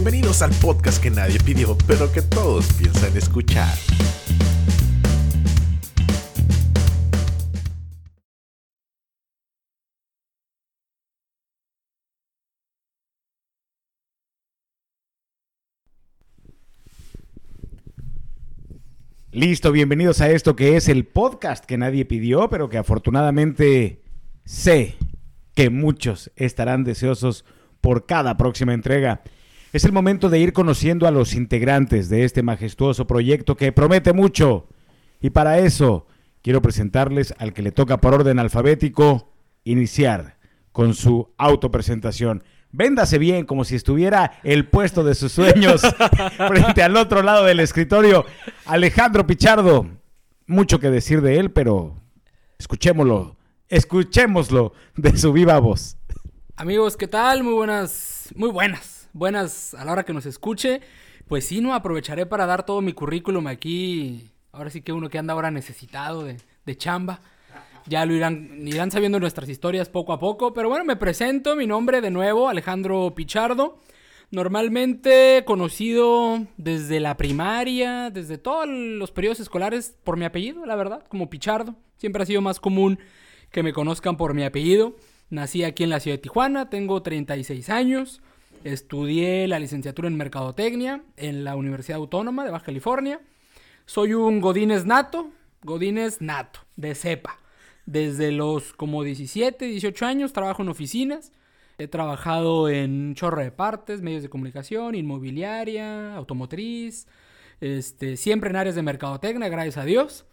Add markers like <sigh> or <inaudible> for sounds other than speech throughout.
Bienvenidos al podcast que nadie pidió, pero que todos piensan escuchar. Listo, bienvenidos a esto que es el podcast que nadie pidió, pero que afortunadamente sé que muchos estarán deseosos por cada próxima entrega. Es el momento de ir conociendo a los integrantes de este majestuoso proyecto que promete mucho. Y para eso quiero presentarles al que le toca por orden alfabético iniciar con su autopresentación. Véndase bien como si estuviera el puesto de sus sueños <laughs> frente al otro lado del escritorio. Alejandro Pichardo. Mucho que decir de él, pero escuchémoslo. Escuchémoslo de su viva voz. Amigos, ¿qué tal? Muy buenas, muy buenas, buenas a la hora que nos escuche. Pues sí, no, aprovecharé para dar todo mi currículum aquí. Ahora sí que uno que anda ahora necesitado de, de chamba. Ya lo irán, irán sabiendo nuestras historias poco a poco. Pero bueno, me presento, mi nombre de nuevo, Alejandro Pichardo. Normalmente conocido desde la primaria, desde todos los periodos escolares por mi apellido, la verdad, como Pichardo. Siempre ha sido más común que me conozcan por mi apellido. Nací aquí en la ciudad de Tijuana, tengo 36 años. Estudié la licenciatura en Mercadotecnia en la Universidad Autónoma de Baja California. Soy un Godínez nato, Godínez nato, de cepa. Desde los como 17, 18 años trabajo en oficinas. He trabajado en chorro de partes, medios de comunicación, inmobiliaria, automotriz, este, siempre en áreas de mercadotecnia, gracias a Dios.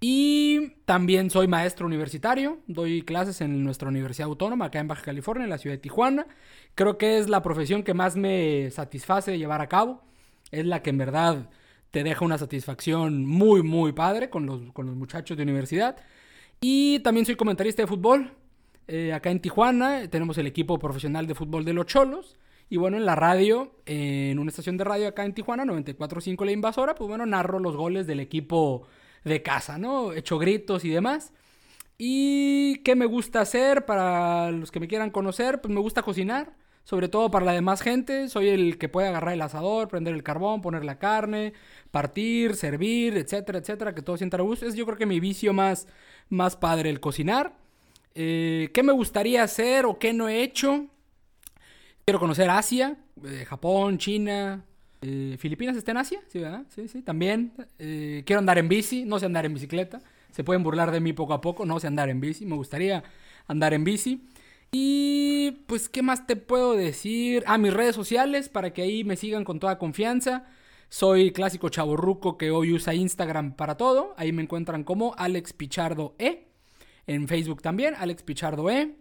Y también soy maestro universitario, doy clases en nuestra Universidad Autónoma, acá en Baja California, en la ciudad de Tijuana. Creo que es la profesión que más me satisface de llevar a cabo. Es la que en verdad te deja una satisfacción muy, muy padre con los, con los muchachos de universidad. Y también soy comentarista de fútbol. Eh, acá en Tijuana tenemos el equipo profesional de fútbol de los Cholos. Y bueno, en la radio, en una estación de radio acá en Tijuana, 94.5 La Invasora, pues bueno, narro los goles del equipo de casa, ¿no? Hecho gritos y demás. ¿Y qué me gusta hacer para los que me quieran conocer? Pues me gusta cocinar, sobre todo para la demás gente. Soy el que puede agarrar el asador, prender el carbón, poner la carne, partir, servir, etcétera, etcétera, que todo sienta a gusto. Es yo creo que mi vicio más, más padre, el cocinar. Eh, ¿Qué me gustaría hacer o qué no he hecho? Quiero conocer Asia, eh, Japón, China, eh, Filipinas está en Asia, sí, ¿verdad? Sí, sí, también. Eh, quiero andar en bici, no sé andar en bicicleta. Se pueden burlar de mí poco a poco, no sé andar en bici. Me gustaría andar en bici. Y pues, ¿qué más te puedo decir? Ah, mis redes sociales, para que ahí me sigan con toda confianza. Soy clásico chaborruco que hoy usa Instagram para todo. Ahí me encuentran como Alex Pichardo E. En Facebook también, Alex Pichardo E.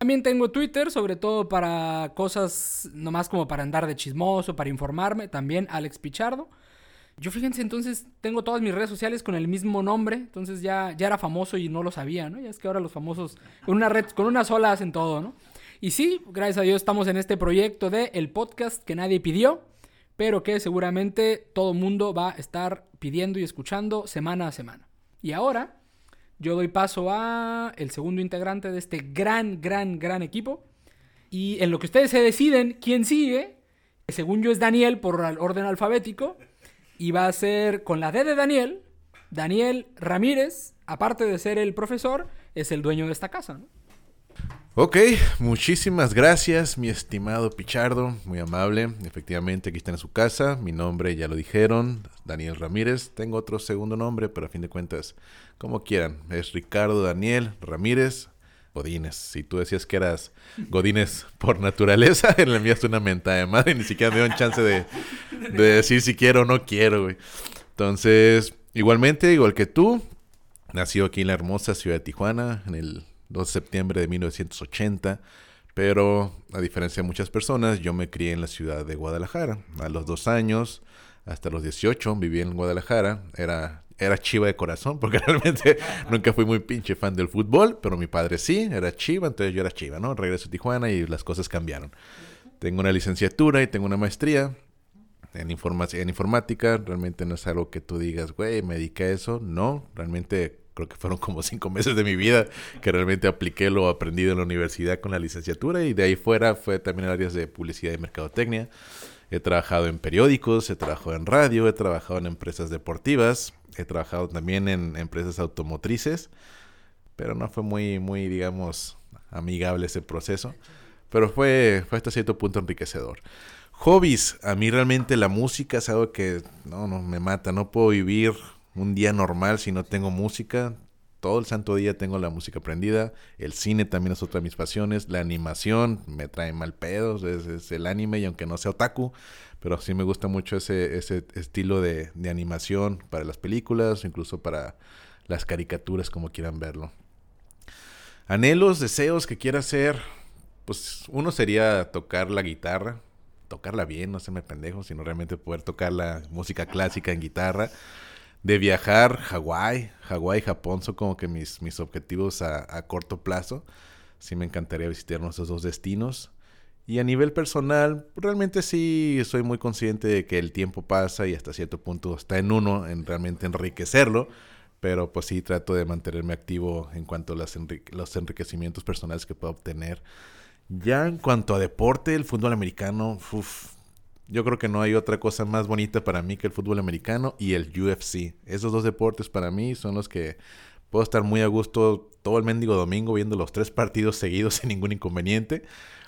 También tengo Twitter, sobre todo para cosas nomás como para andar de chismoso, para informarme. También Alex Pichardo. Yo fíjense, entonces tengo todas mis redes sociales con el mismo nombre. Entonces ya, ya era famoso y no lo sabía, ¿no? Ya es que ahora los famosos con una red, con una sola hacen todo, ¿no? Y sí, gracias a Dios estamos en este proyecto de el podcast que nadie pidió, pero que seguramente todo mundo va a estar pidiendo y escuchando semana a semana. Y ahora yo doy paso a el segundo integrante de este gran, gran, gran equipo. Y en lo que ustedes se deciden quién sigue, que según yo es Daniel por orden alfabético, y va a ser con la D de Daniel, Daniel Ramírez, aparte de ser el profesor, es el dueño de esta casa. ¿no? Ok, muchísimas gracias, mi estimado Pichardo, muy amable. Efectivamente, aquí está en su casa. Mi nombre ya lo dijeron, Daniel Ramírez. Tengo otro segundo nombre, pero a fin de cuentas, como quieran. Es Ricardo Daniel Ramírez Godínez. Si tú decías que eras Godínez por naturaleza, <laughs> le enviaste una menta de madre. Ni siquiera me dio un chance de, de decir si quiero o no quiero, güey. Entonces, igualmente, igual que tú, nació aquí en la hermosa ciudad de Tijuana, en el 2 de septiembre de 1980. Pero a diferencia de muchas personas, yo me crié en la ciudad de Guadalajara. A los dos años, hasta los 18, viví en Guadalajara. Era, era chiva de corazón, porque <laughs> realmente nunca fui muy pinche fan del fútbol, pero mi padre sí, era chiva, entonces yo era chiva, ¿no? Regreso a Tijuana y las cosas cambiaron. Tengo una licenciatura y tengo una maestría en, en informática. Realmente no es algo que tú digas, güey, me dediqué a eso. No, realmente creo que fueron como cinco meses de mi vida que realmente apliqué lo aprendido en la universidad con la licenciatura y de ahí fuera fue también en áreas de publicidad y mercadotecnia. He trabajado en periódicos, he trabajado en radio, he trabajado en empresas deportivas, he trabajado también en empresas automotrices, pero no fue muy, muy, digamos, amigable ese proceso. Pero fue, fue hasta cierto punto enriquecedor. Hobbies. A mí realmente la música es algo que no, no me mata. No puedo vivir un día normal si no tengo música. Todo el santo día tengo la música prendida. El cine también es otra de mis pasiones. La animación me trae mal pedos. Es, el anime y aunque no sea otaku. Pero sí me gusta mucho ese, ese estilo de, de animación para las películas. Incluso para las caricaturas como quieran verlo. Anhelos, deseos que quiera hacer. Pues uno sería tocar la guitarra tocarla bien, no se me pendejo, sino realmente poder tocar la música clásica en guitarra. De viajar, Hawái, Hawái, Japón son como que mis, mis objetivos a, corto plazo. Sí me encantaría visitar esos dos destinos. Y a nivel personal, realmente sí soy muy consciente de que el tiempo pasa y hasta cierto punto está en uno en realmente enriquecerlo. Pero pues sí trato de mantenerme activo en cuanto a los enriquecimientos personales que puedo obtener ya en cuanto a deporte, el fútbol americano, yo creo que no hay otra cosa más bonita para mí que el fútbol americano y el UFC. Esos dos deportes para mí son los que puedo estar muy a gusto todo el mendigo domingo viendo los tres partidos seguidos <laughs> sin ningún inconveniente.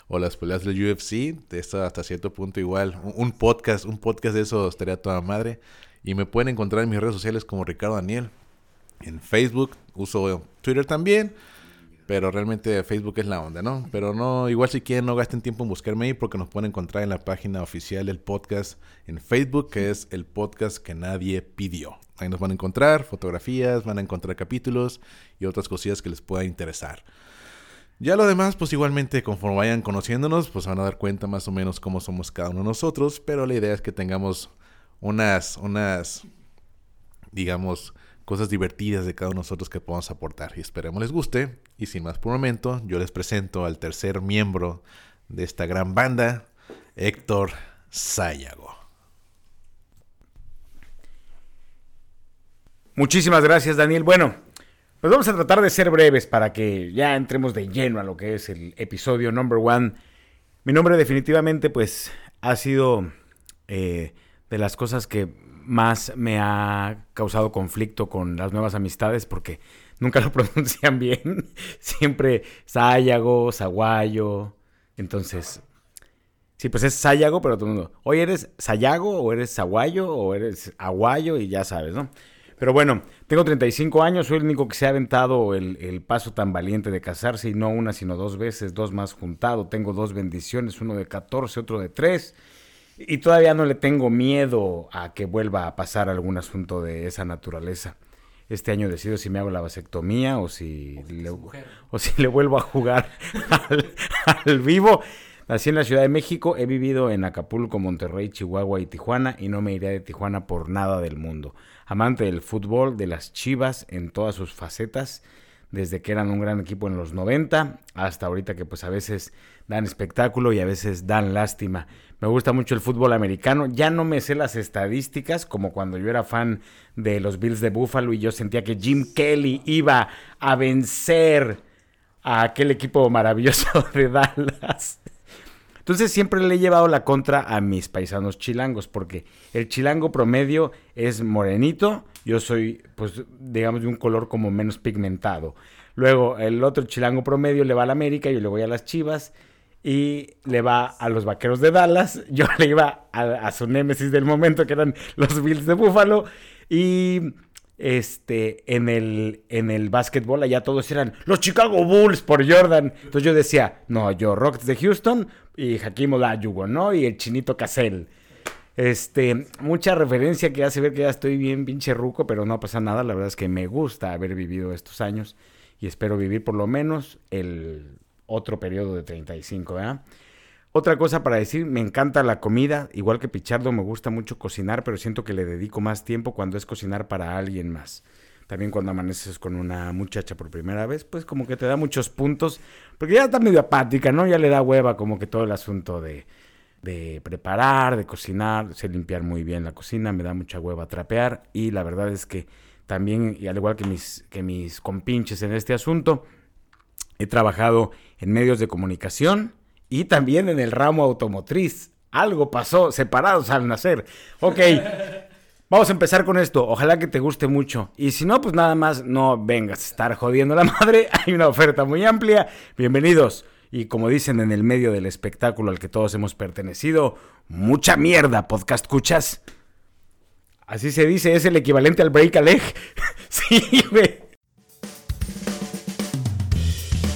O las peleas del UFC, de eso hasta cierto punto igual. Un podcast, un podcast de eso estaría toda madre. Y me pueden encontrar en mis redes sociales como Ricardo Daniel. En Facebook, uso Twitter también. Pero realmente Facebook es la onda, ¿no? Pero no, igual si quieren no gasten tiempo en buscarme ahí porque nos pueden encontrar en la página oficial del podcast en Facebook, que es el podcast que nadie pidió. Ahí nos van a encontrar fotografías, van a encontrar capítulos y otras cosillas que les pueda interesar. Ya lo demás, pues igualmente conforme vayan conociéndonos, pues van a dar cuenta más o menos cómo somos cada uno de nosotros, pero la idea es que tengamos unas, unas, digamos, cosas divertidas de cada uno de nosotros que podamos aportar. Y esperemos les guste. Y sin más por un momento, yo les presento al tercer miembro de esta gran banda, Héctor Sayago. Muchísimas gracias, Daniel. Bueno, pues vamos a tratar de ser breves para que ya entremos de lleno a lo que es el episodio number one. Mi nombre definitivamente pues ha sido eh, de las cosas que más me ha causado conflicto con las nuevas amistades porque nunca lo <laughs> pronuncian bien. Siempre Sayago, Saguayo. Entonces, sí, pues es Sayago, pero todo el mundo, oye, ¿eres Sayago o eres Saguayo o eres Aguayo? Y ya sabes, ¿no? Pero bueno, tengo 35 años, soy el único que se ha aventado el, el, paso tan valiente de casarse y no una, sino dos veces, dos más juntado. Tengo dos bendiciones, uno de 14, otro de 3. Y todavía no le tengo miedo a que vuelva a pasar algún asunto de esa naturaleza. Este año decido si me hago la vasectomía o si, le, o si le vuelvo a jugar <laughs> al, vivo. Nací en la Ciudad de México, he vivido en Acapulco, Monterrey, Chihuahua y Tijuana y no me iré de Tijuana por nada del mundo. Amante del fútbol, de las chivas en todas sus facetas, desde que eran un gran equipo en los 90 hasta ahorita que pues a veces dan espectáculo y a veces dan lástima. Me gusta mucho el fútbol americano. Ya no me sé las estadísticas como cuando yo era fan de los Bills de Buffalo y yo sentía que Jim Kelly iba a vencer a aquel equipo maravilloso <laughs> de Dallas. Entonces siempre le he llevado la contra a mis paisanos chilangos porque el chilango promedio es morenito, yo soy pues digamos de un color como menos pigmentado. Luego el otro chilango promedio le va a la América, yo le voy a las Chivas y le va a los vaqueros de Dallas. <laughs> Yo le iba a, su némesis del momento, que eran los Bills de Buffalo. Y este, en el, en el básquetbol, allá todos eran los Chicago Bulls por Jordan. Entonces yo decía, no, yo Rockets de Houston y Hakim Olajuwon, ¿no? Y el chinito Cassell. Este, mucha referencia que hace ver que ya estoy bien pinche ruco, pero no pasa nada. La verdad es que me gusta haber vivido estos años y espero vivir por lo menos el otro periodo de 35, ¿verdad? Otra cosa para decir, me encanta la comida, igual que Pichardo me gusta mucho cocinar, pero siento que le dedico más tiempo cuando es cocinar para alguien más. También cuando amaneces con una muchacha por primera vez, pues como que te da muchos puntos, porque ya está medio apática, ¿no? Ya le da hueva como que todo el asunto de, de preparar, de cocinar, sé limpiar muy bien la cocina, me da mucha hueva trapear y la verdad es que también, y al igual que mis, que mis compinches en este asunto, He trabajado en medios de comunicación y también en el ramo automotriz. Algo pasó, separados al nacer. Ok, vamos a empezar con esto. Ojalá que te guste mucho. Y si no, pues nada más no vengas a estar jodiendo la madre. <laughs> Hay una oferta muy amplia. Bienvenidos. Y como dicen en el medio del espectáculo al que todos hemos pertenecido, mucha mierda, podcast escuchas. Así se dice, es el equivalente al break a leg. <laughs> sí, güey.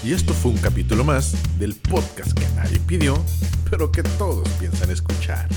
Y esto fue un capítulo más del podcast que nadie pidió, pero que todos piensan escuchar.